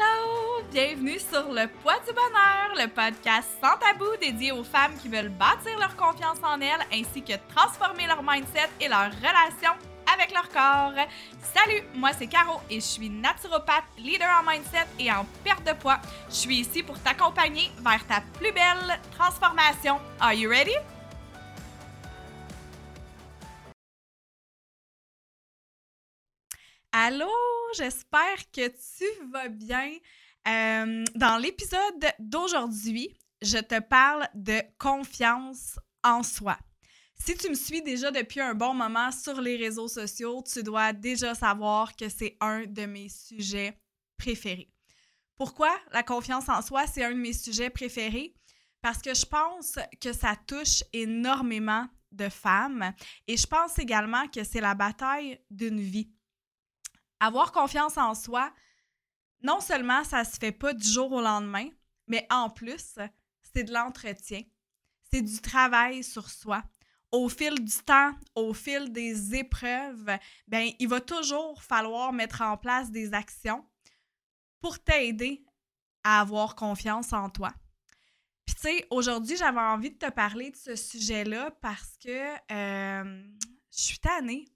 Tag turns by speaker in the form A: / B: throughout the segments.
A: Hello! Bienvenue sur Le Poids du Bonheur, le podcast sans tabou dédié aux femmes qui veulent bâtir leur confiance en elles ainsi que transformer leur mindset et leur relation avec leur corps. Salut, moi c'est Caro et je suis naturopathe, leader en mindset et en perte de poids. Je suis ici pour t'accompagner vers ta plus belle transformation. Are you ready? Allô, j'espère que tu vas bien. Euh, dans l'épisode d'aujourd'hui, je te parle de confiance en soi. Si tu me suis déjà depuis un bon moment sur les réseaux sociaux, tu dois déjà savoir que c'est un de mes sujets préférés. Pourquoi la confiance en soi, c'est un de mes sujets préférés? Parce que je pense que ça touche énormément de femmes et je pense également que c'est la bataille d'une vie avoir confiance en soi, non seulement ça se fait pas du jour au lendemain, mais en plus, c'est de l'entretien. C'est du travail sur soi. Au fil du temps, au fil des épreuves, ben il va toujours falloir mettre en place des actions pour t'aider à avoir confiance en toi. Puis tu sais, aujourd'hui, j'avais envie de te parler de ce sujet-là parce que euh, je suis tannée.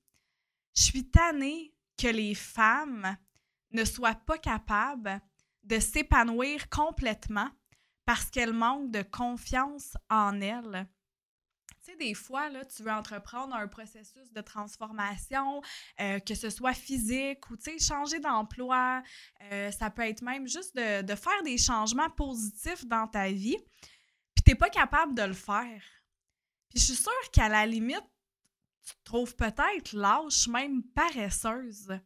A: Je suis tannée que les femmes ne soient pas capables de s'épanouir complètement parce qu'elles manquent de confiance en elles. Tu sais, des fois, là, tu veux entreprendre un processus de transformation, euh, que ce soit physique ou, tu sais, changer d'emploi. Euh, ça peut être même juste de, de, faire des changements positifs dans ta vie. Puis, tu n'es pas capable de le faire. Puis, je suis sûre qu'à la limite, trouves peut-être lâche, même paresseuse.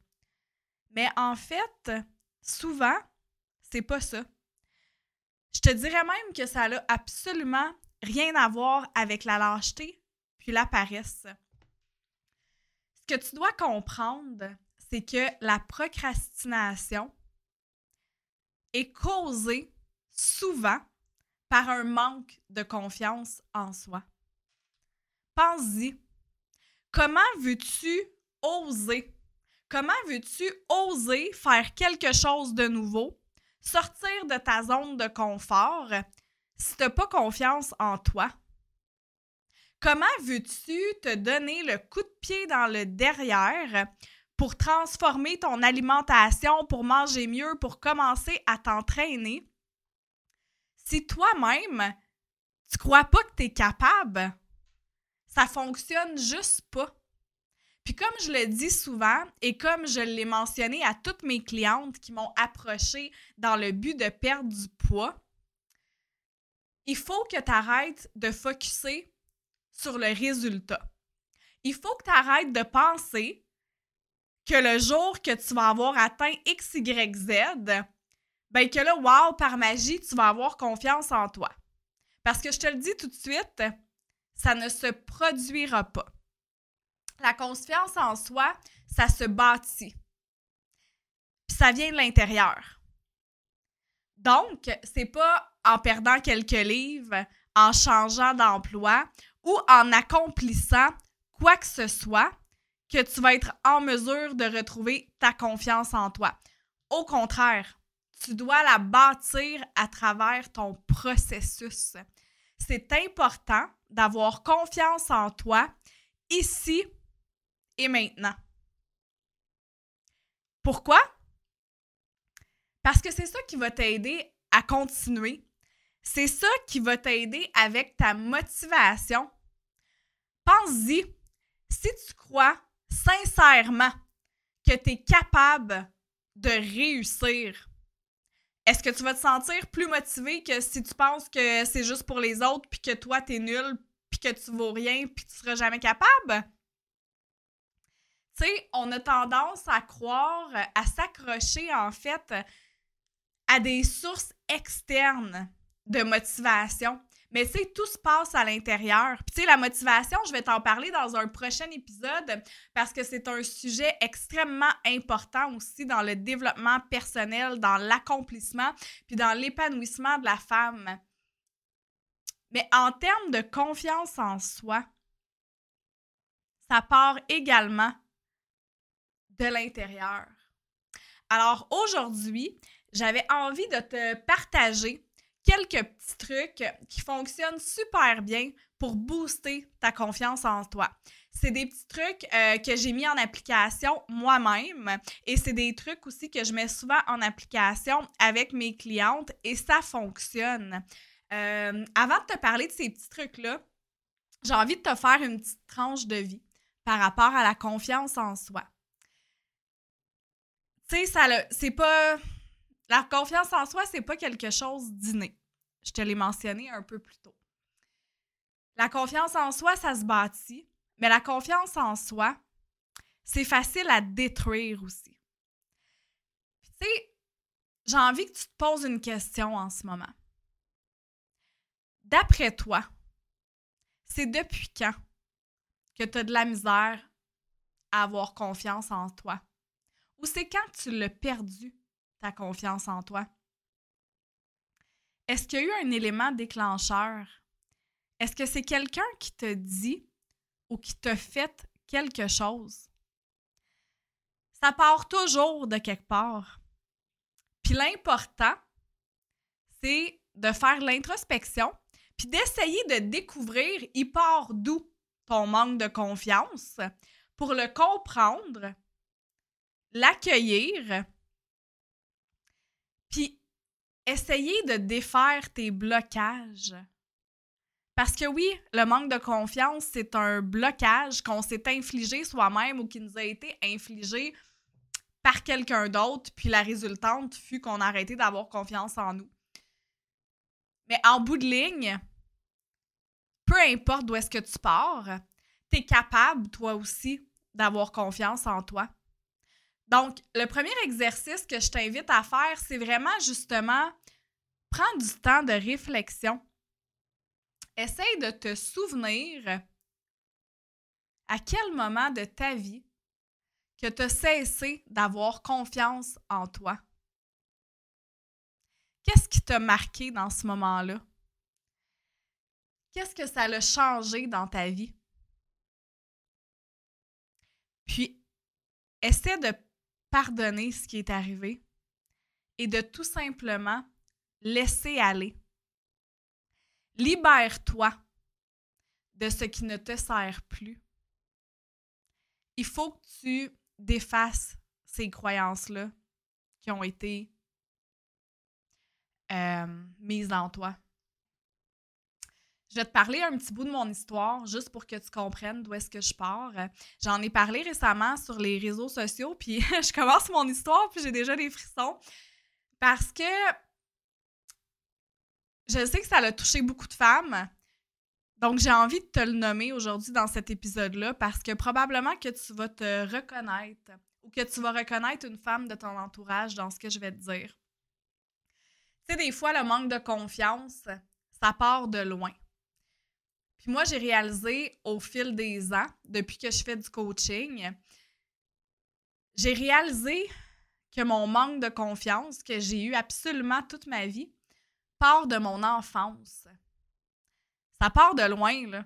A: Mais en fait, souvent, c'est pas ça. Je te dirais même que ça n'a absolument rien à voir avec la lâcheté puis la paresse. Ce que tu dois comprendre, c'est que la procrastination est causée souvent par un manque de confiance en soi. Pense-y. Comment veux-tu oser? Comment veux-tu oser faire quelque chose de nouveau, sortir de ta zone de confort si tu n'as pas confiance en toi? Comment veux-tu te donner le coup de pied dans le derrière pour transformer ton alimentation, pour manger mieux, pour commencer à t'entraîner? Si toi-même, tu crois pas que tu es capable? Ça fonctionne juste pas. Puis comme je le dis souvent et comme je l'ai mentionné à toutes mes clientes qui m'ont approché dans le but de perdre du poids, il faut que tu arrêtes de focuser sur le résultat. Il faut que tu arrêtes de penser que le jour que tu vas avoir atteint X, Y, Z, ben que là, wow, par magie, tu vas avoir confiance en toi. Parce que je te le dis tout de suite, ça ne se produira pas. La confiance en soi, ça se bâtit. Puis ça vient de l'intérieur. Donc, c'est pas en perdant quelques livres, en changeant d'emploi ou en accomplissant quoi que ce soit que tu vas être en mesure de retrouver ta confiance en toi. Au contraire, tu dois la bâtir à travers ton processus. C'est important d'avoir confiance en toi ici et maintenant. Pourquoi? Parce que c'est ça qui va t'aider à continuer. C'est ça qui va t'aider avec ta motivation. Pense-y, si tu crois sincèrement que tu es capable de réussir, est-ce que tu vas te sentir plus motivé que si tu penses que c'est juste pour les autres, puis que toi, tu es nul, puis que tu vaux rien, puis tu seras jamais capable? Tu sais, on a tendance à croire, à s'accrocher en fait à des sources externes de motivation. Mais sais, tout se passe à l'intérieur. Puis tu sais, la motivation, je vais t'en parler dans un prochain épisode parce que c'est un sujet extrêmement important aussi dans le développement personnel, dans l'accomplissement, puis dans l'épanouissement de la femme. Mais en termes de confiance en soi, ça part également de l'intérieur. Alors aujourd'hui, j'avais envie de te partager quelques petits trucs qui fonctionnent super bien pour booster ta confiance en toi. C'est des petits trucs euh, que j'ai mis en application moi-même et c'est des trucs aussi que je mets souvent en application avec mes clientes et ça fonctionne. Euh, avant de te parler de ces petits trucs-là, j'ai envie de te faire une petite tranche de vie par rapport à la confiance en soi. Tu sais, ça c'est pas. La confiance en soi, c'est pas quelque chose d'inné. Je te l'ai mentionné un peu plus tôt. La confiance en soi, ça se bâtit, mais la confiance en soi, c'est facile à détruire aussi. Tu sais, j'ai envie que tu te poses une question en ce moment. D'après toi, c'est depuis quand que tu as de la misère à avoir confiance en toi? Ou c'est quand tu l'as perdu, ta confiance en toi? Est-ce qu'il y a eu un élément déclencheur? Est-ce que c'est quelqu'un qui te dit ou qui t'a fait quelque chose? Ça part toujours de quelque part. Puis l'important, c'est de faire l'introspection, puis d'essayer de découvrir, il part d'où ton manque de confiance pour le comprendre, l'accueillir, essayer de défaire tes blocages. Parce que oui, le manque de confiance, c'est un blocage qu'on s'est infligé soi-même ou qui nous a été infligé par quelqu'un d'autre, puis la résultante fut qu'on a arrêté d'avoir confiance en nous. Mais en bout de ligne, peu importe d'où est-ce que tu pars, tu es capable, toi aussi, d'avoir confiance en toi. Donc, le premier exercice que je t'invite à faire, c'est vraiment justement prendre du temps de réflexion. Essaye de te souvenir à quel moment de ta vie que tu as cessé d'avoir confiance en toi. Qu'est-ce qui t'a marqué dans ce moment-là? Qu'est-ce que ça a changé dans ta vie? Puis, essaie de pardonner ce qui est arrivé et de tout simplement laisser aller. Libère-toi de ce qui ne te sert plus. Il faut que tu défasses ces croyances-là qui ont été euh, mises en toi. Je vais te parler un petit bout de mon histoire, juste pour que tu comprennes d'où est-ce que je pars. J'en ai parlé récemment sur les réseaux sociaux, puis je commence mon histoire, puis j'ai déjà des frissons. Parce que je sais que ça a touché beaucoup de femmes. Donc, j'ai envie de te le nommer aujourd'hui dans cet épisode-là parce que probablement que tu vas te reconnaître ou que tu vas reconnaître une femme de ton entourage dans ce que je vais te dire. Tu sais, des fois, le manque de confiance, ça part de loin. Puis moi, j'ai réalisé au fil des ans, depuis que je fais du coaching, j'ai réalisé que mon manque de confiance que j'ai eu absolument toute ma vie part de mon enfance. Ça part de loin, là.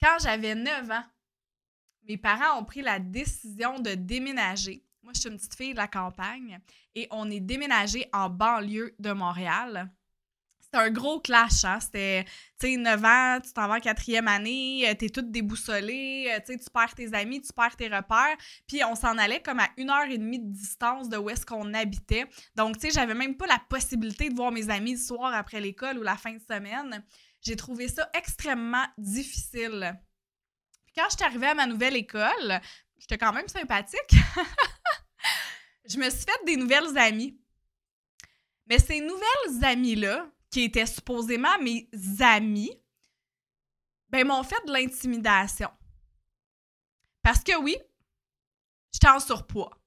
A: Quand j'avais 9 ans, mes parents ont pris la décision de déménager. Moi, je suis une petite fille de la campagne et on est déménagé en banlieue de Montréal c'était un gros clash, hein? C'était, tu sais, 9 ans, tu t'en vas en quatrième année, euh, t'es toute déboussolée, euh, tu sais, tu perds tes amis, tu perds tes repères. Puis on s'en allait comme à une heure et demie de distance de où est-ce qu'on habitait. Donc, tu sais, j'avais même pas la possibilité de voir mes amis le soir après l'école ou la fin de semaine. J'ai trouvé ça extrêmement difficile. Puis quand je suis arrivée à ma nouvelle école, j'étais quand même sympathique. je me suis fait des nouvelles amies. Mais ces nouvelles amies-là, qui étaient supposément mes amis, ben, m'ont fait de l'intimidation. Parce que oui, j'étais en surpoids.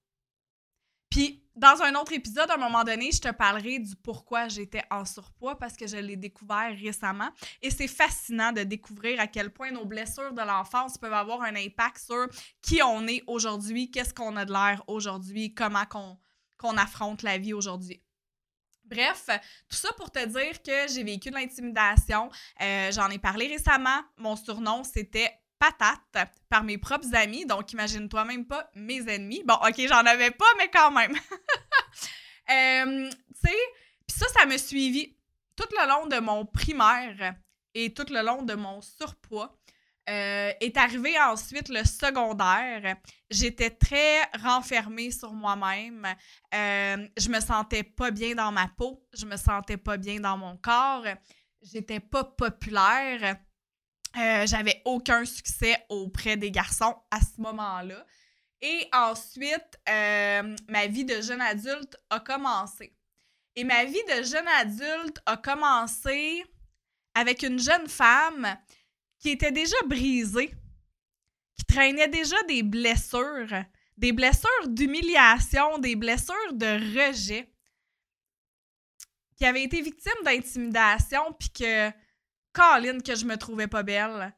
A: Puis, dans un autre épisode, à un moment donné, je te parlerai du pourquoi j'étais en surpoids parce que je l'ai découvert récemment. Et c'est fascinant de découvrir à quel point nos blessures de l'enfance peuvent avoir un impact sur qui on est aujourd'hui, qu'est-ce qu'on a de l'air aujourd'hui, comment qu'on affronte la vie aujourd'hui. Bref, tout ça pour te dire que j'ai vécu de l'intimidation. Euh, j'en ai parlé récemment. Mon surnom, c'était patate par mes propres amis. Donc, imagine-toi même pas mes ennemis. Bon, OK, j'en avais pas, mais quand même. Euh, tu sais, puis ça, ça m'a suivi tout le long de mon primaire et tout le long de mon surpoids. Euh, est arrivé ensuite le secondaire. J'étais très renfermée sur moi-même. Euh, je me sentais pas bien dans ma peau. Je me sentais pas bien dans mon corps. J'étais pas populaire. Euh, j'avais aucun succès auprès des garçons à ce moment-là. Et ensuite, ma vie de jeune adulte a commencé. Et ma vie de jeune adulte a commencé avec une jeune femme qui était déjà brisée, qui traînait déjà des blessures, des blessures d'humiliation, des blessures de rejet, qui avait été victime d'intimidation, puis que, Colin, que je me trouvais pas belle,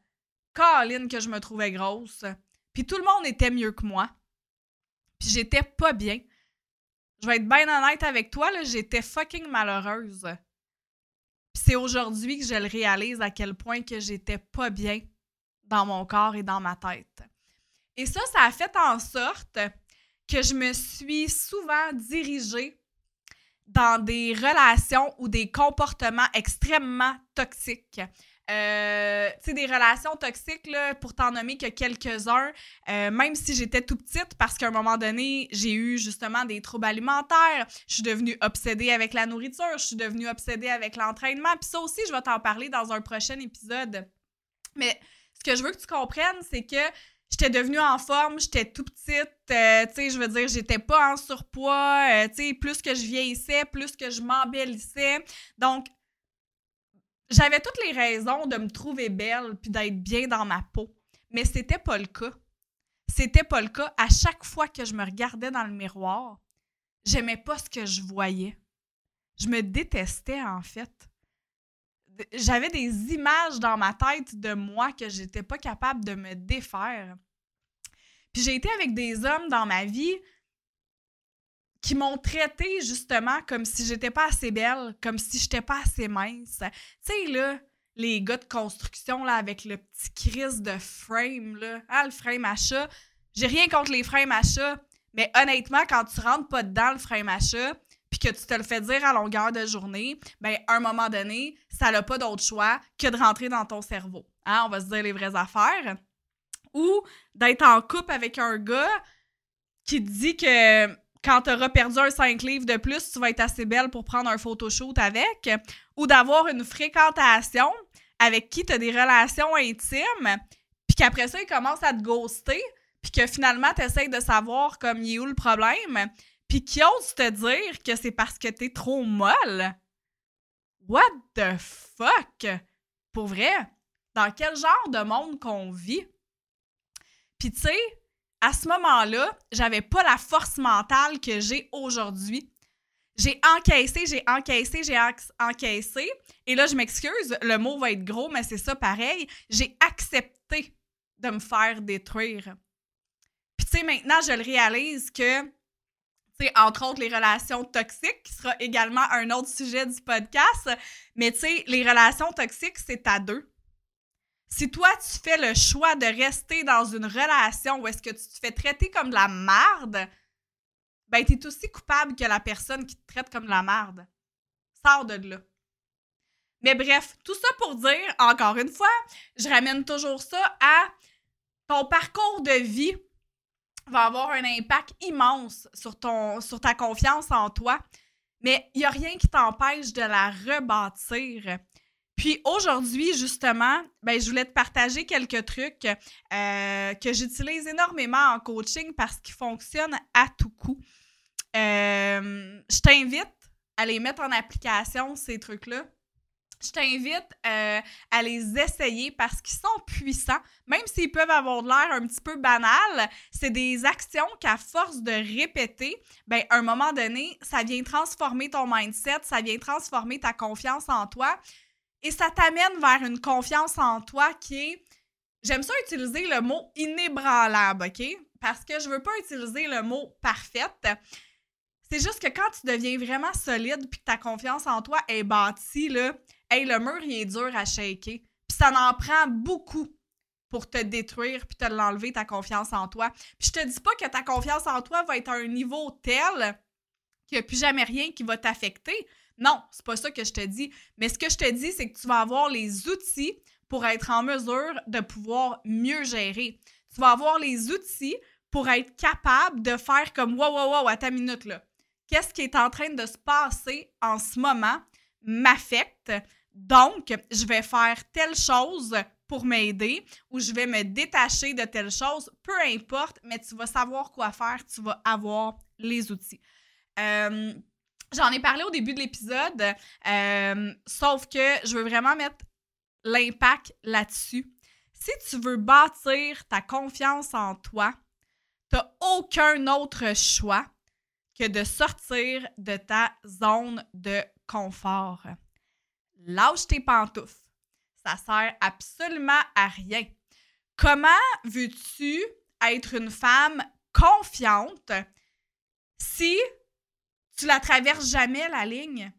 A: Colin, que je me trouvais grosse, puis tout le monde était mieux que moi, puis j'étais pas bien. Je vais être bien honnête avec toi, j'étais fucking malheureuse. C'est aujourd'hui que je le réalise à quel point que j'étais pas bien dans mon corps et dans ma tête. Et ça, ça a fait en sorte que je me suis souvent dirigée dans des relations ou des comportements extrêmement toxiques. Euh, tu sais, des relations toxiques, là, pour t'en nommer que quelques-uns, euh, même si j'étais tout petite, parce qu'à un moment donné, j'ai eu justement des troubles alimentaires, je suis devenue obsédée avec la nourriture, je suis devenue obsédée avec l'entraînement, puis ça aussi, je vais t'en parler dans un prochain épisode. Mais ce que je veux que tu comprennes, c'est que j'étais devenue en forme, j'étais tout petite, euh, tu sais, je veux dire, j'étais pas en surpoids, tu sais, plus que je vieillissais, plus que je m'embellissais. Donc, j'avais toutes les raisons de me trouver belle puis d'être bien dans ma peau. Mais c'était pas le cas. C'était pas le cas. À chaque fois que je me regardais dans le miroir, j'aimais pas ce que je voyais. Je me détestais, en fait. J'avais des images dans ma tête de moi que j'étais pas capable de me défaire. Puis j'ai été avec des hommes dans ma vie qui m'ont traité justement comme si j'étais pas assez belle, comme si j'étais pas assez mince. Tu sais, là, les gars de construction, là, avec le petit crise de frame, là, ah, le frame achat. J'ai rien contre les frames achat, mais honnêtement, quand tu rentres pas dedans le frame achat, puis que tu te le fais dire à longueur de journée, ben, à un moment donné, ça n'a pas d'autre choix que de rentrer dans ton cerveau. Hein? On va se dire les vraies affaires. Ou d'être en couple avec un gars qui te dit que quand tu auras perdu un 5 livres de plus, tu vas être assez belle pour prendre un photoshoot avec, ou d'avoir une fréquentation avec qui tu as des relations intimes, puis qu'après ça, il commence à te ghoster, puis que finalement, tu essaies de savoir comme il est où le problème, puis qui ose te dire que c'est parce que tu es trop molle? What the fuck? Pour vrai? Dans quel genre de monde qu'on vit? Puis tu sais, à ce moment-là, j'avais pas la force mentale que j'ai aujourd'hui. J'ai encaissé, j'ai encaissé, j'ai encaissé. Et là, je m'excuse, le mot va être gros, mais c'est ça pareil. J'ai accepté de me faire détruire. Puis, tu sais, maintenant, je le réalise que, tu sais, entre autres, les relations toxiques, qui sera également un autre sujet du podcast, mais tu sais, les relations toxiques, c'est à deux. Si toi, tu fais le choix de rester dans une relation où est-ce que tu te fais traiter comme de la marde, ben, t'es aussi coupable que la personne qui te traite comme de la marde. Sors de là. Mais bref, tout ça pour dire, encore une fois, je ramène toujours ça à ton parcours de vie va avoir un impact immense sur, ton, sur ta confiance en toi, mais il n'y a rien qui t'empêche de la rebâtir. Puis aujourd'hui, justement, ben, je voulais te partager quelques trucs euh, que j'utilise énormément en coaching parce qu'ils fonctionnent à tout coup. Euh, je t'invite à les mettre en application, ces trucs-là. Je t'invite euh, à les essayer parce qu'ils sont puissants, même s'ils peuvent avoir l'air un petit peu banal. C'est des actions qu'à force de répéter, ben, à un moment donné, ça vient transformer ton mindset, ça vient transformer ta confiance en toi. Et ça t'amène vers une confiance en toi qui est, j'aime ça utiliser le mot inébranlable, OK? Parce que je veux pas utiliser le mot parfaite. C'est juste que quand tu deviens vraiment solide puis que ta confiance en toi est bâtie, là, hey, le mur, il est dur à shaker. Puis ça en prend beaucoup pour te détruire puis te l'enlever, ta confiance en toi. Puis je te dis pas que ta confiance en toi va être à un niveau tel qu'il n'y a plus jamais rien qui va t'affecter. Non, c'est pas ça que je te dis. Mais ce que je te dis, c'est que tu vas avoir les outils pour être en mesure de pouvoir mieux gérer. Tu vas avoir les outils pour être capable de faire comme wow, wow, wow, à ta minute là. Qu'est-ce qui est en train de se passer en ce moment m'affecte? Donc, je vais faire telle chose pour m'aider ou je vais me détacher de telle chose, peu importe, mais tu vas savoir quoi faire, tu vas avoir les outils. Euh, j'en ai parlé au début de l'épisode, euh, sauf que je veux vraiment mettre l'impact là-dessus. Si tu veux bâtir ta confiance en toi, tu n'as aucun autre choix que de sortir de ta zone de confort. Lâche tes pantoufles. Ça sert absolument à rien. Comment veux-tu être une femme confiante si tu la traverses jamais la ligne?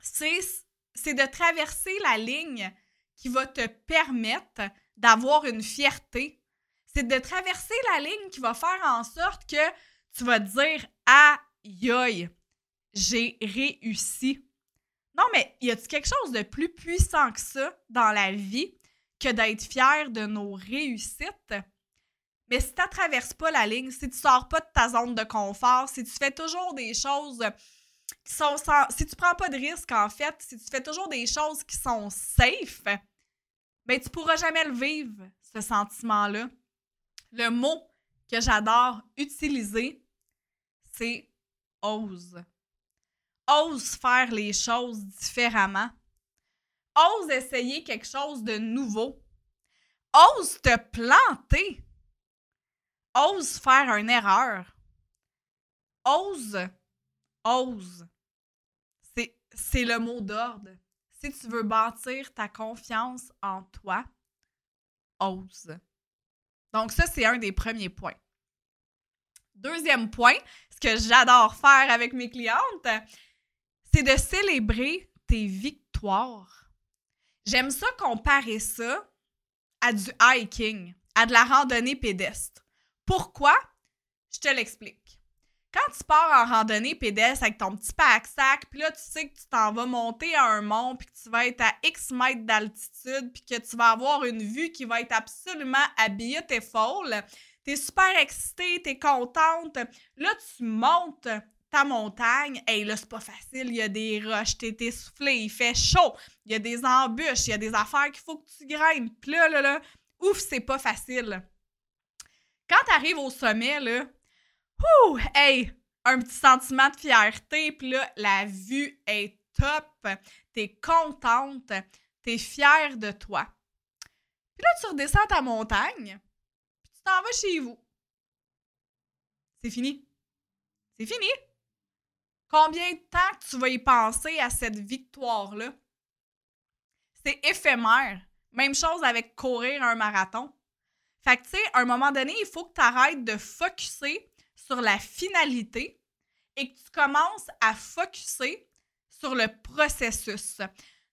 A: C'est de traverser la ligne qui va te permettre d'avoir une fierté. C'est de traverser la ligne qui va faire en sorte que tu vas dire Aïe, aïe, j'ai réussi. Non, mais y a-t-il quelque chose de plus puissant que ça dans la vie que d'être fier de nos réussites? Mais si tu traverses pas la ligne, si tu sors pas de ta zone de confort, si tu fais toujours des choses qui sont sans... Si tu prends pas de risques, en fait, si tu fais toujours des choses qui sont safe, ben tu pourras jamais le vivre, ce sentiment-là. Le mot que j'adore utiliser, c'est ose. Ose faire les choses différemment. Ose essayer quelque chose de nouveau. Ose te planter. Ose faire une erreur. Ose. Ose. C'est le mot d'ordre. Si tu veux bâtir ta confiance en toi, ose. Donc ça, c'est un des premiers points. Deuxième point, ce que j'adore faire avec mes clientes, c'est de célébrer tes victoires. J'aime ça comparer ça à du hiking, à de la randonnée pédestre. Pourquoi? Je te l'explique. Quand tu pars en randonnée pédestre avec ton petit pack-sac, puis là, tu sais que tu t'en vas monter à un mont, puis que tu vas être à X mètres d'altitude, puis que tu vas avoir une vue qui va être absolument à beautiful, t'es super excitée, t'es contente. Là, tu montes ta montagne. Hey, là, c'est pas facile. Il y a des roches, t'es essoufflé, il fait chaud. Il y a des embûches, il y a des affaires qu'il faut que tu grimpes. Puis là, là, là, ouf, c'est pas facile. Quand t'arrives au sommet, là, ouh, hey, un petit sentiment de fierté. Puis là, la vue est top. T'es contente. T'es fière de toi. Puis là, tu redescends ta montagne tu t'en vas chez vous. C'est fini. C'est fini. Combien de temps tu vas y penser à cette victoire-là? C'est éphémère. Même chose avec courir un marathon. Fait que, tu sais, à un moment donné, il faut que tu arrêtes de focuser sur la finalité et que tu commences à focuser sur le processus.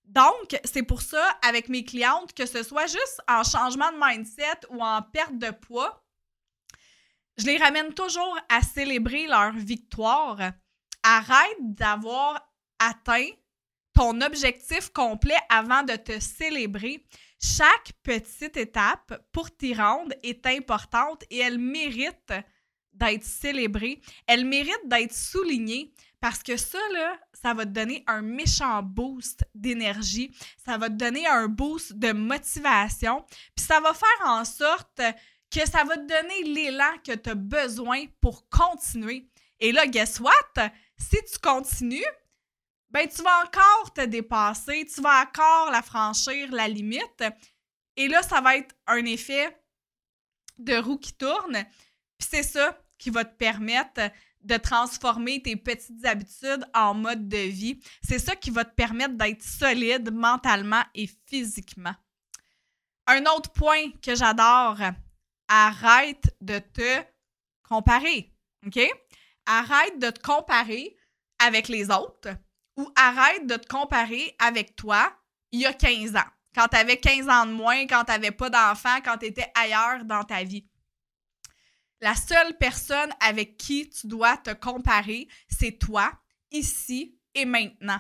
A: Donc, c'est pour ça, avec mes clientes, que ce soit juste en changement de mindset ou en perte de poids, je les ramène toujours à célébrer leur victoire. Arrête d'avoir atteint ton objectif complet avant de te célébrer. Chaque petite étape pour t'y rendre est importante et elle mérite d'être célébrée. Elle mérite d'être soulignée. Parce que ça, là, ça va te donner un méchant boost d'énergie, ça va te donner un boost de motivation, puis ça va faire en sorte que ça va te donner l'élan que tu as besoin pour continuer. Et là, guess what? Si tu continues, ben tu vas encore te dépasser, tu vas encore la franchir, la limite. Et là, ça va être un effet de roue qui tourne. Puis c'est ça qui va te permettre de transformer tes petites habitudes en mode de vie. C'est ça qui va te permettre d'être solide mentalement et physiquement. Un autre point que j'adore, arrête de te comparer. OK? Arrête de te comparer avec les autres ou arrête de te comparer avec toi il y a 15 ans. Quand tu avais 15 ans de moins, quand tu n'avais pas d'enfant, quand tu étais ailleurs dans ta vie. La seule personne avec qui tu dois te comparer, c'est toi, ici et maintenant.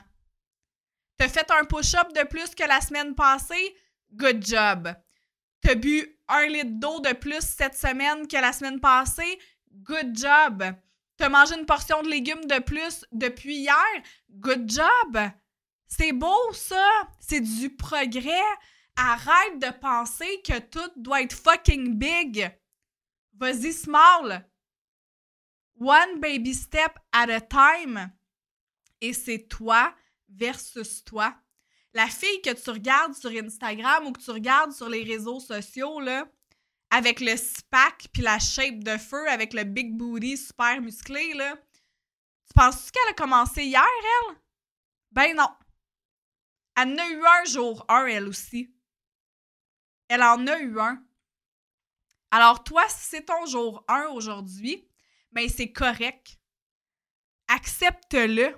A: T'as fait un push-up de plus que la semaine passée? Good job. T'as bu un litre d'eau de plus cette semaine que la semaine passée? Good job. T'as mangé une portion de légumes de plus depuis hier? Good job. C'est beau, ça. C'est du progrès. Arrête de penser que tout doit être fucking big. Vas-y, small. One baby step at a time. Et c'est toi versus toi. La fille que tu regardes sur Instagram ou que tu regardes sur les réseaux sociaux, là, avec le spack puis la shape de feu, avec le big booty super musclé, là, tu penses-tu qu'elle a commencé hier, elle? Ben non. Elle en a eu un jour un, elle aussi. Elle en a eu un. Alors, toi, si c'est ton jour 1 aujourd'hui, ben c'est correct. Accepte-le.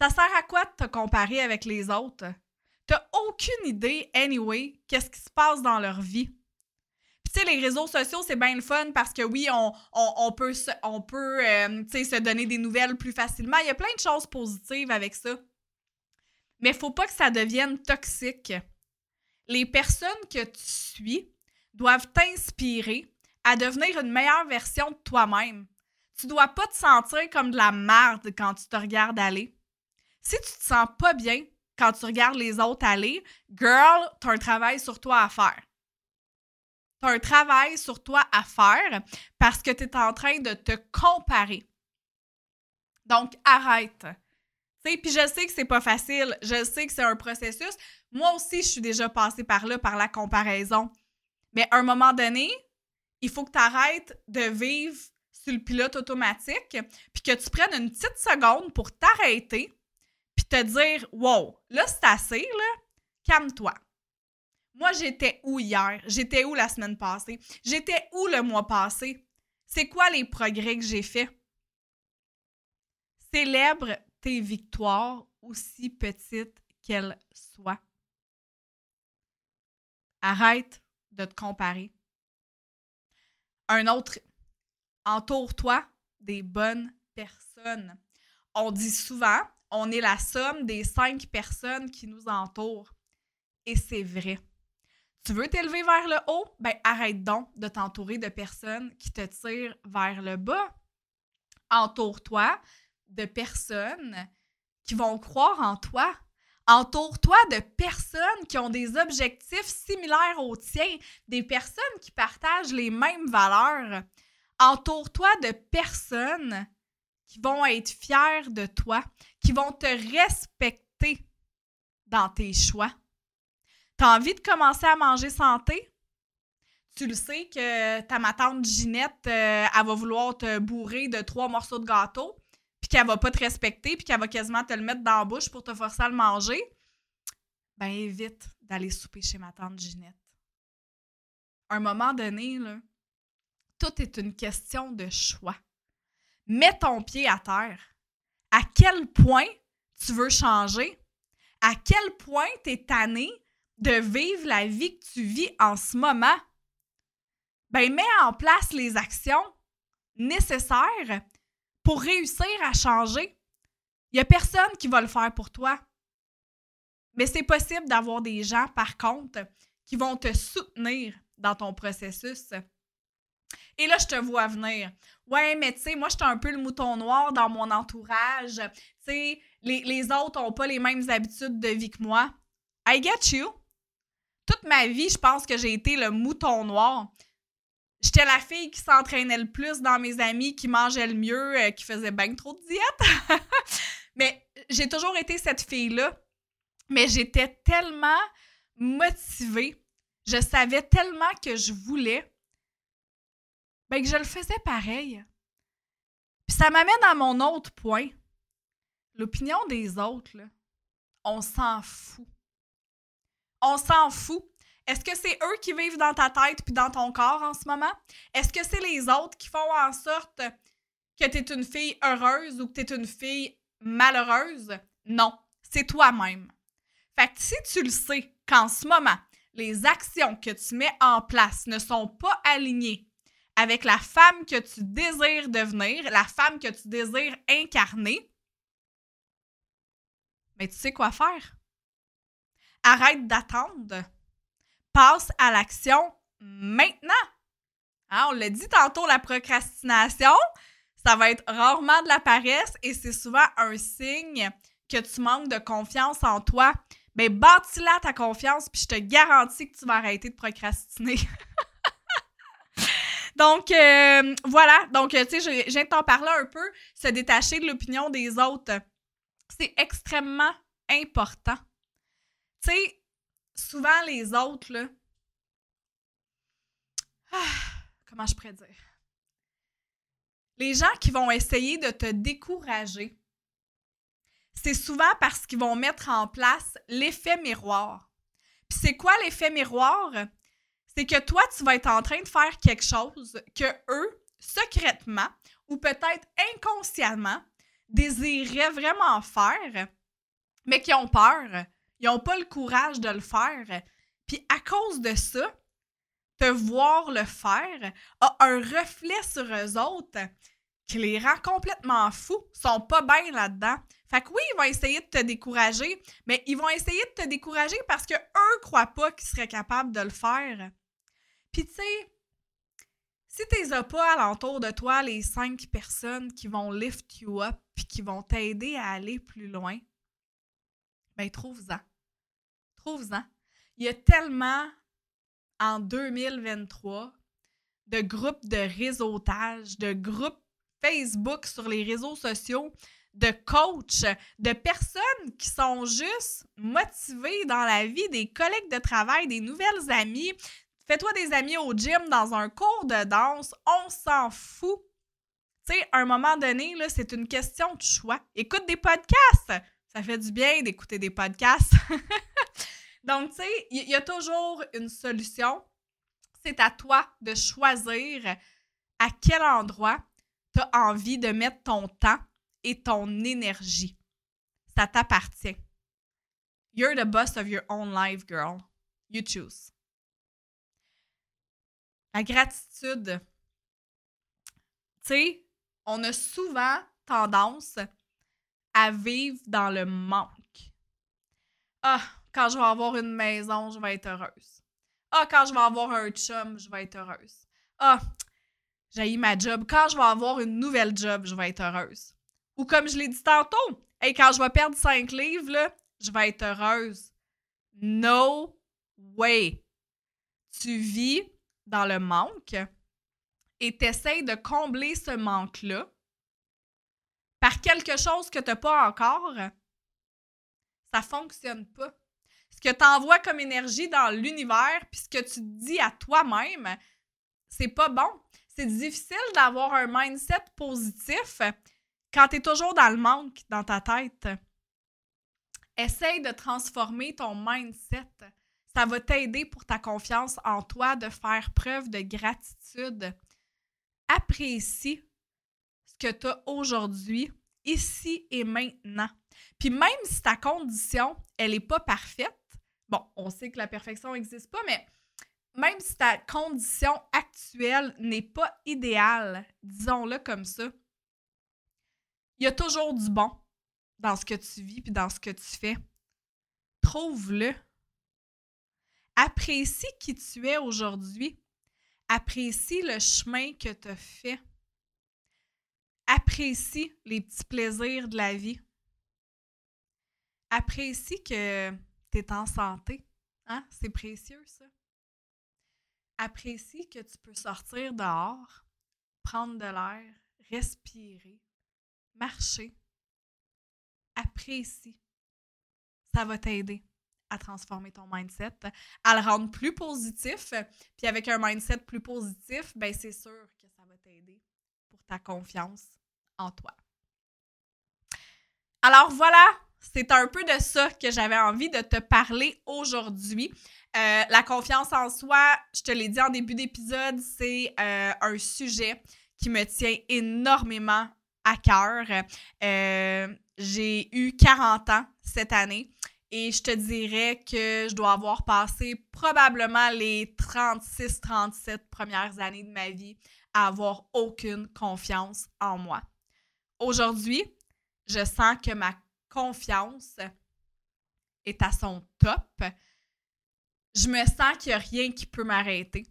A: Ça sert à quoi de te comparer avec les autres? T'as aucune idée, anyway, qu'est-ce qui se passe dans leur vie. Puis, tu sais, les réseaux sociaux, c'est bien le fun parce que oui, on, peut, se, on peut euh, se donner des nouvelles plus facilement. Il y a plein de choses positives avec ça. Mais faut pas que ça devienne toxique. Les personnes que tu suis doivent t'inspirer à devenir une meilleure version de toi-même. Tu dois pas te sentir comme de la merde quand tu te regardes aller. Si tu te sens pas bien quand tu regardes les autres aller, girl, tu as un travail sur toi à faire. Tu as un travail sur toi à faire parce que tu es en train de te comparer. Donc, arrête. Puis je sais que c'est pas facile, je sais que c'est un processus. Moi aussi, je suis déjà passée par là, par la comparaison. Mais à un moment donné, il faut que tu arrêtes de vivre sur le pilote automatique, puis que tu prennes une petite seconde pour t'arrêter, te dire Wow, là, c'est assez, là, calme-toi. Moi, j'étais où hier? J'étais où la semaine passée? J'étais où le mois passé? C'est quoi les progrès que j'ai faits? Célèbre tes victoires, aussi petites qu'elles soient. Arrête de te comparer. Un autre, entoure-toi des bonnes personnes. On dit souvent, on est la somme des cinq personnes qui nous entourent. Et c'est vrai. Tu veux t'élever vers le haut? Ben arrête donc de t'entourer de personnes qui te tirent vers le bas. Entoure-toi de personnes qui vont croire en toi. Entoure-toi de personnes qui ont des objectifs similaires aux tiens, des personnes qui partagent les mêmes valeurs. Entoure-toi de personnes qui vont être fiers de toi, qui vont te respecter dans tes choix. Tu as envie de commencer à manger santé? Tu le sais que ta ma tante Ginette, euh, elle va vouloir te bourrer de trois morceaux de gâteau puis qu'elle va pas te respecter, puis qu'elle va quasiment te le mettre dans la bouche pour te forcer à le manger, ben évite d'aller souper chez ma tante Ginette. À un moment donné, tout est une question de choix. Mets ton pied à terre. À quel point tu veux changer? À quel point tu es tanné de vivre la vie que tu vis en ce moment? Ben, mets en place les actions nécessaires pour réussir à changer. Il n'y a personne qui va le faire pour toi. Mais c'est possible d'avoir des gens, par contre, qui vont te soutenir dans ton processus. Et là, je te vois venir. Ouais, mais tu sais, moi, je suis un peu le mouton noir dans mon entourage. Tu sais, les, les, autres n'ont pas les mêmes habitudes de vie que moi. I get you. Toute ma vie, je pense que j'ai été le mouton noir. J'étais la fille qui s'entraînait le plus dans mes amis, qui mangeait le mieux, euh, qui faisait bien trop de diète. Mais j'ai toujours été cette fille-là. Mais j'étais tellement motivée. Je savais tellement que je voulais. Ben, que je le faisais pareil. Puis ça m'amène à mon autre point. L'opinion des autres, on s'en fout. On s'en fout. Est-ce que c'est eux qui vivent dans ta tête puis dans ton corps en ce moment? Est-ce que c'est les autres qui font en sorte que tu es une fille heureuse ou que tu es une fille malheureuse? Non, c'est toi-même. Fait que si tu le sais qu'en ce moment, les actions que tu mets en place ne sont pas alignées avec la femme que tu désires devenir, la femme que tu désires incarner, mais tu sais quoi faire? Arrête d'attendre. Passe à l'action maintenant. Hein, on l'a dit tantôt, la procrastination, ça va être rarement de la paresse et c'est souvent un signe que tu manques de confiance en toi. Mais ben, bâtis-la ta confiance, puis je te garantis que tu vas arrêter de procrastiner. Donc, euh, voilà. Donc, tu sais, de t'en parler un peu. Se détacher de l'opinion des autres, c'est extrêmement important. Tu sais, souvent les autres, là. Comment je pourrais dire? Les gens qui vont essayer de te décourager, c'est souvent parce qu'ils vont mettre en place l'effet miroir. Puis c'est quoi l'effet miroir? C'est que toi, tu vas être en train de faire quelque chose que eux, secrètement ou peut-être inconsciemment, désiraient vraiment faire, mais qui ont peur. Ils n'ont pas le courage de le faire. Puis à cause de ça, te voir le faire a un reflet sur eux autres qui les rend complètement fous, sont pas bien là-dedans. Fait que oui, ils vont essayer de te décourager, mais ils vont essayer de te décourager parce que eux croient pas qu'ils seraient capables de le faire. Puis tu sais, si tu as pas alentour de toi les cinq personnes qui vont lift you up puis qui vont t'aider à aller plus loin, ben trouve-en. Trouve-en. Il y a tellement en 2023 de groupes de réseautage, de groupes Facebook sur les réseaux sociaux, de coachs, de personnes qui sont juste motivées dans la vie, des collègues de travail, des nouvelles amies. Fais-toi des amis au gym, dans un cours de danse, on s'en fout. Tu sais, à un moment donné, c'est une question de choix. Écoute des podcasts. Ça fait du bien d'écouter des podcasts. Donc, tu sais, il y, a toujours une solution. C'est à toi de choisir à quel endroit tu as envie de mettre ton temps et ton énergie. Ça t'appartient. You're the boss of your own life, girl. You choose. La gratitude. Tu sais, on a souvent tendance à vivre dans le manque. Ah, quand je vais avoir une maison, je vais être heureuse. Ah, quand je vais avoir un chum, je vais être heureuse. Ah, j'ai ma job. Quand je vais avoir une nouvelle job, je vais être heureuse. Ou comme je l'ai dit tantôt, hey, quand je vais perdre 5 livres, je vais être heureuse. No way. Tu vis dans le manque et tu essaies de combler ce manque-là par quelque chose que tu n'as pas encore, ça fonctionne pas. Ce que tu envoies comme énergie dans l'univers, puis ce que tu dis à toi-même, c'est pas bon. C'est difficile d'avoir un mindset positif quand tu es toujours dans le manque dans ta tête. Essaye de transformer ton mindset. Ça va t'aider pour ta confiance en toi de faire preuve de gratitude. Apprécie ce que tu as aujourd'hui, ici et maintenant. Puis même si ta condition, elle n'est pas parfaite, bon, on sait que la perfection n'existe pas, mais même si ta condition actuelle n'est pas idéale, disons-le comme ça, il y a toujours du bon dans ce que tu vis puis dans ce que tu fais. Trouve-le. Apprécie qui tu es aujourd'hui. Apprécie le chemin que tu as fait. Apprécie les petits plaisirs de la vie. Apprécie que tu es en santé. Hein? C'est précieux, ça. Apprécie que tu peux sortir dehors, prendre de l'air, respirer, marcher. Apprécie. Ça va t'aider à transformer ton mindset, à le rendre plus positif. Puis avec un mindset plus positif, ben c'est sûr que ça va t'aider pour ta confiance en toi. Alors voilà, c'est un peu de ça que j'avais envie de te parler aujourd'hui. Euh, la confiance en soi, je te l'ai dit en début d'épisode, c'est euh, un sujet qui me tient énormément à cœur. Euh, j'ai eu 40 ans cette année et je te dirais que je dois avoir passé probablement les 36-37 premières années de ma vie à avoir aucune confiance en moi. Aujourd'hui, je sens que ma confiance est à son top. Je me sens qu'il n'y a rien qui peut m'arrêter.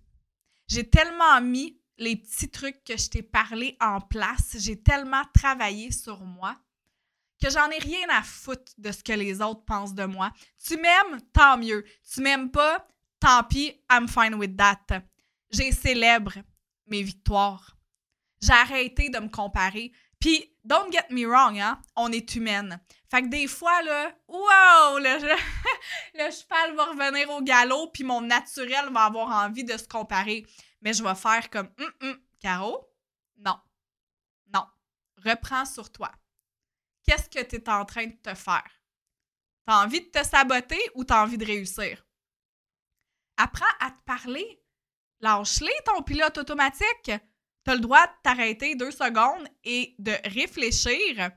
A: J'ai tellement mis les petits trucs que je t'ai parlé en place, j'ai tellement travaillé sur moi que j'en ai rien à foutre de ce que les autres pensent de moi. Tu m'aimes, tant mieux. Tu m'aimes pas, tant pis, I'm fine with that. J'ai célèbre mes victoires. J'ai arrêté de me comparer. Puis, don't get me wrong, hein, on est humaine. Fait que des fois, là, wow, le, le cheval va revenir au galop, puis mon naturel va avoir envie de se comparer. Mais je vais faire comme, hum, hum, Caro, non, non, reprends sur toi. Qu'est-ce que tu es en train de te faire? T'as envie de te saboter ou t'as envie de réussir? Apprends à te parler. Lâche-les ton pilote automatique. Tu as le droit de t'arrêter deux secondes et de réfléchir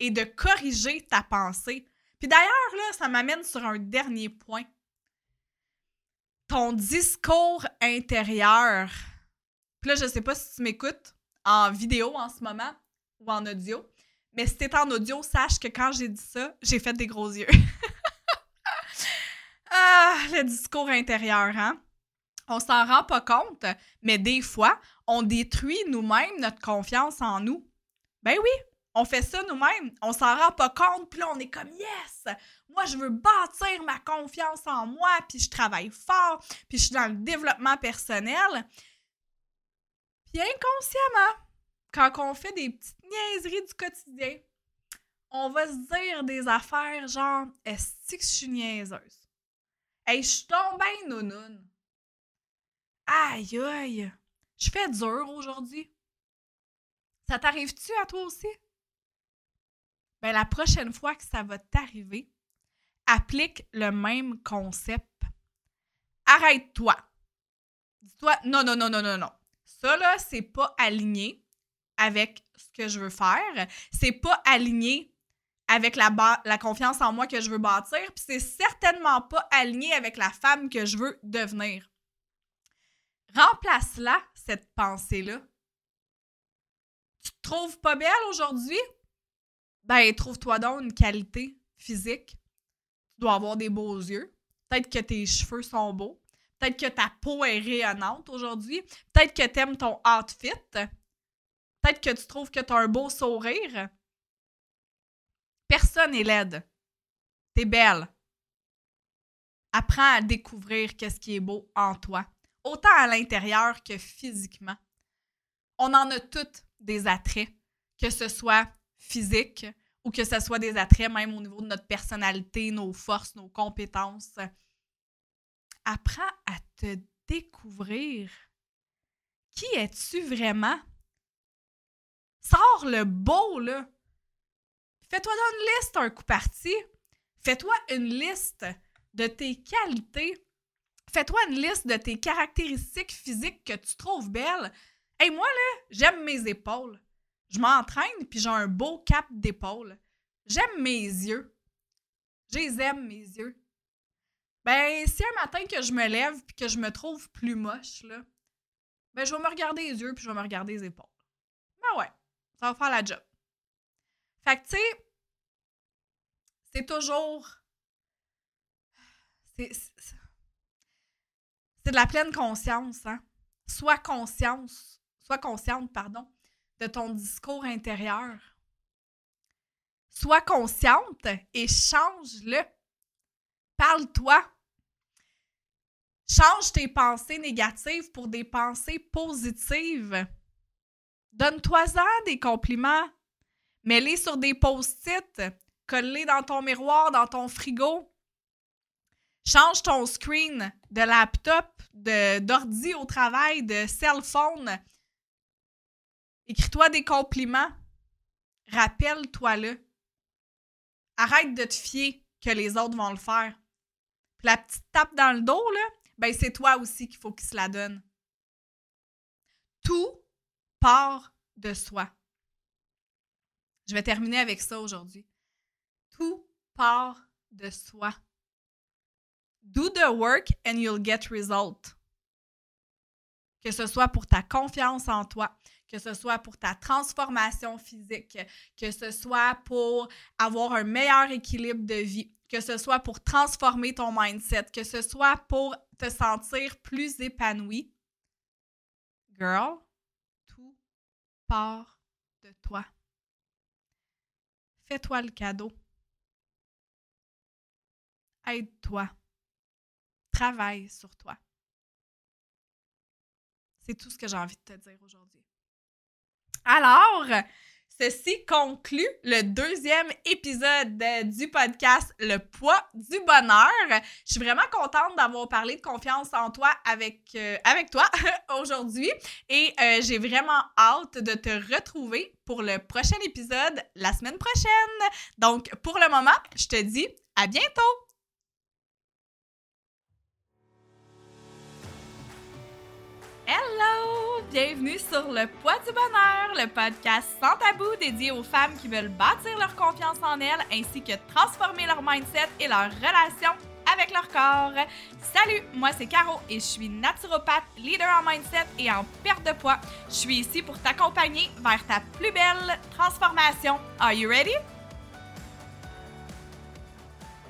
A: et de corriger ta pensée. Puis d'ailleurs, là, ça m'amène sur un dernier point. Ton discours intérieur. Puis là, je sais pas si tu m'écoutes en vidéo en ce moment ou en audio, mais si t'es en audio, sache que quand j'ai dit ça, j'ai fait des gros yeux. ah, le discours intérieur, hein? On s'en rend pas compte, mais des fois, on détruit nous-mêmes notre confiance en nous. Ben oui, on fait ça nous-mêmes. On s'en rend pas compte, puis là, on est comme yes! Moi, je veux bâtir ma confiance en moi, puis je travaille fort, puis je suis dans le développement personnel. Puis inconsciemment, quand on fait des petites niaiseries du quotidien, on va se dire des affaires genre Est-ce que je suis niaiseuse? Hey, je suis tombée nounoun. Aïe aïe! Je fais dur aujourd'hui. Ça t'arrive-tu à toi aussi? Ben, la prochaine fois que ça va t'arriver, applique le même concept. Arrête-toi. Dis-toi, non, non, non, non, non, non. Ça, là, c'est pas aligné avec ce que je veux faire. C'est pas aligné avec la, confiance en moi que je veux bâtir, puis c'est certainement pas aligné avec la femme que je veux devenir. Remplace-la, cette pensée-là. Tu te trouves pas belle aujourd'hui? Ben, trouve-toi donc une qualité physique. Tu dois avoir des beaux yeux. Peut-être que tes cheveux sont beaux. Peut-être que ta peau est rayonnante aujourd'hui. Peut-être que tu aimes ton outfit. Peut-être que tu trouves que tu as un beau sourire. Personne n'est laide. T'es belle. Apprends à découvrir qu'est-ce qui est beau en toi, autant à l'intérieur que physiquement. On en a toutes des attraits, que ce soit physique ou que ce soit des attraits même au niveau de notre personnalité, nos forces, nos compétences. Apprends à te découvrir. Qui es-tu vraiment? Sors le beau, là. Fais-toi une liste un coup parti. Fais-toi une liste de tes qualités. Fais-toi une liste de tes caractéristiques physiques que tu trouves belles. Hey, moi, là, j'aime mes épaules. Je m'entraîne puis j'ai un beau cap d'épaule. J'aime mes yeux. Je les aime, mes yeux. Ben, si un matin que je me lève puis que je me trouve plus moche, là, ben, je vais me regarder les yeux puis je vais me regarder les épaules. Ben ouais, ça va faire la job. Fait que, tu sais, c'est toujours. C'est de la pleine conscience, hein? Sois conscience, sois consciente, pardon, de ton discours intérieur. Sois consciente et change-le. Parle-toi. Change tes pensées négatives pour des pensées positives. Donne-toi-en des compliments. Mets-les sur des post-it. Colle-les dans ton miroir, dans ton frigo. Change ton screen de laptop, d'ordi au travail, de cell phone. Écris-toi des compliments. Rappelle-toi-le. Arrête de te fier que les autres vont le faire. la petite tape dans le dos, là, ben c'est toi aussi qu'il faut qu'il se la donne. Tout part de soi. Je vais terminer avec ça aujourd'hui. Tout part de soi. Do the work and you'll get result. que ce soit pour ta confiance en toi, que ce soit pour ta transformation physique, que ce soit pour avoir un meilleur équilibre de vie, que ce soit pour transformer ton mindset, que ce soit pour te sentir plus épanoui. Girl, part de toi. Fais-toi le cadeau. Aide-toi. Travaille sur toi. C'est tout ce que j'ai envie de te dire aujourd'hui. Alors, ceci conclut le deuxième épisode du podcast Le poids du bonheur. Je suis vraiment contente d'avoir parlé de confiance en toi avec, euh, toi aujourd'hui et euh, j'ai vraiment hâte de te retrouver pour le prochain épisode la semaine prochaine. Donc, pour le moment, je te dis à bientôt! Hello! Bienvenue sur Le Poids du Bonheur, le podcast sans tabou dédié aux femmes qui veulent bâtir leur confiance en elles ainsi que transformer leur mindset et leur relation avec leur corps. Salut, moi c'est Caro et je suis naturopathe, leader en mindset et en perte de poids. Je suis ici pour t'accompagner vers ta plus belle transformation. Are you ready?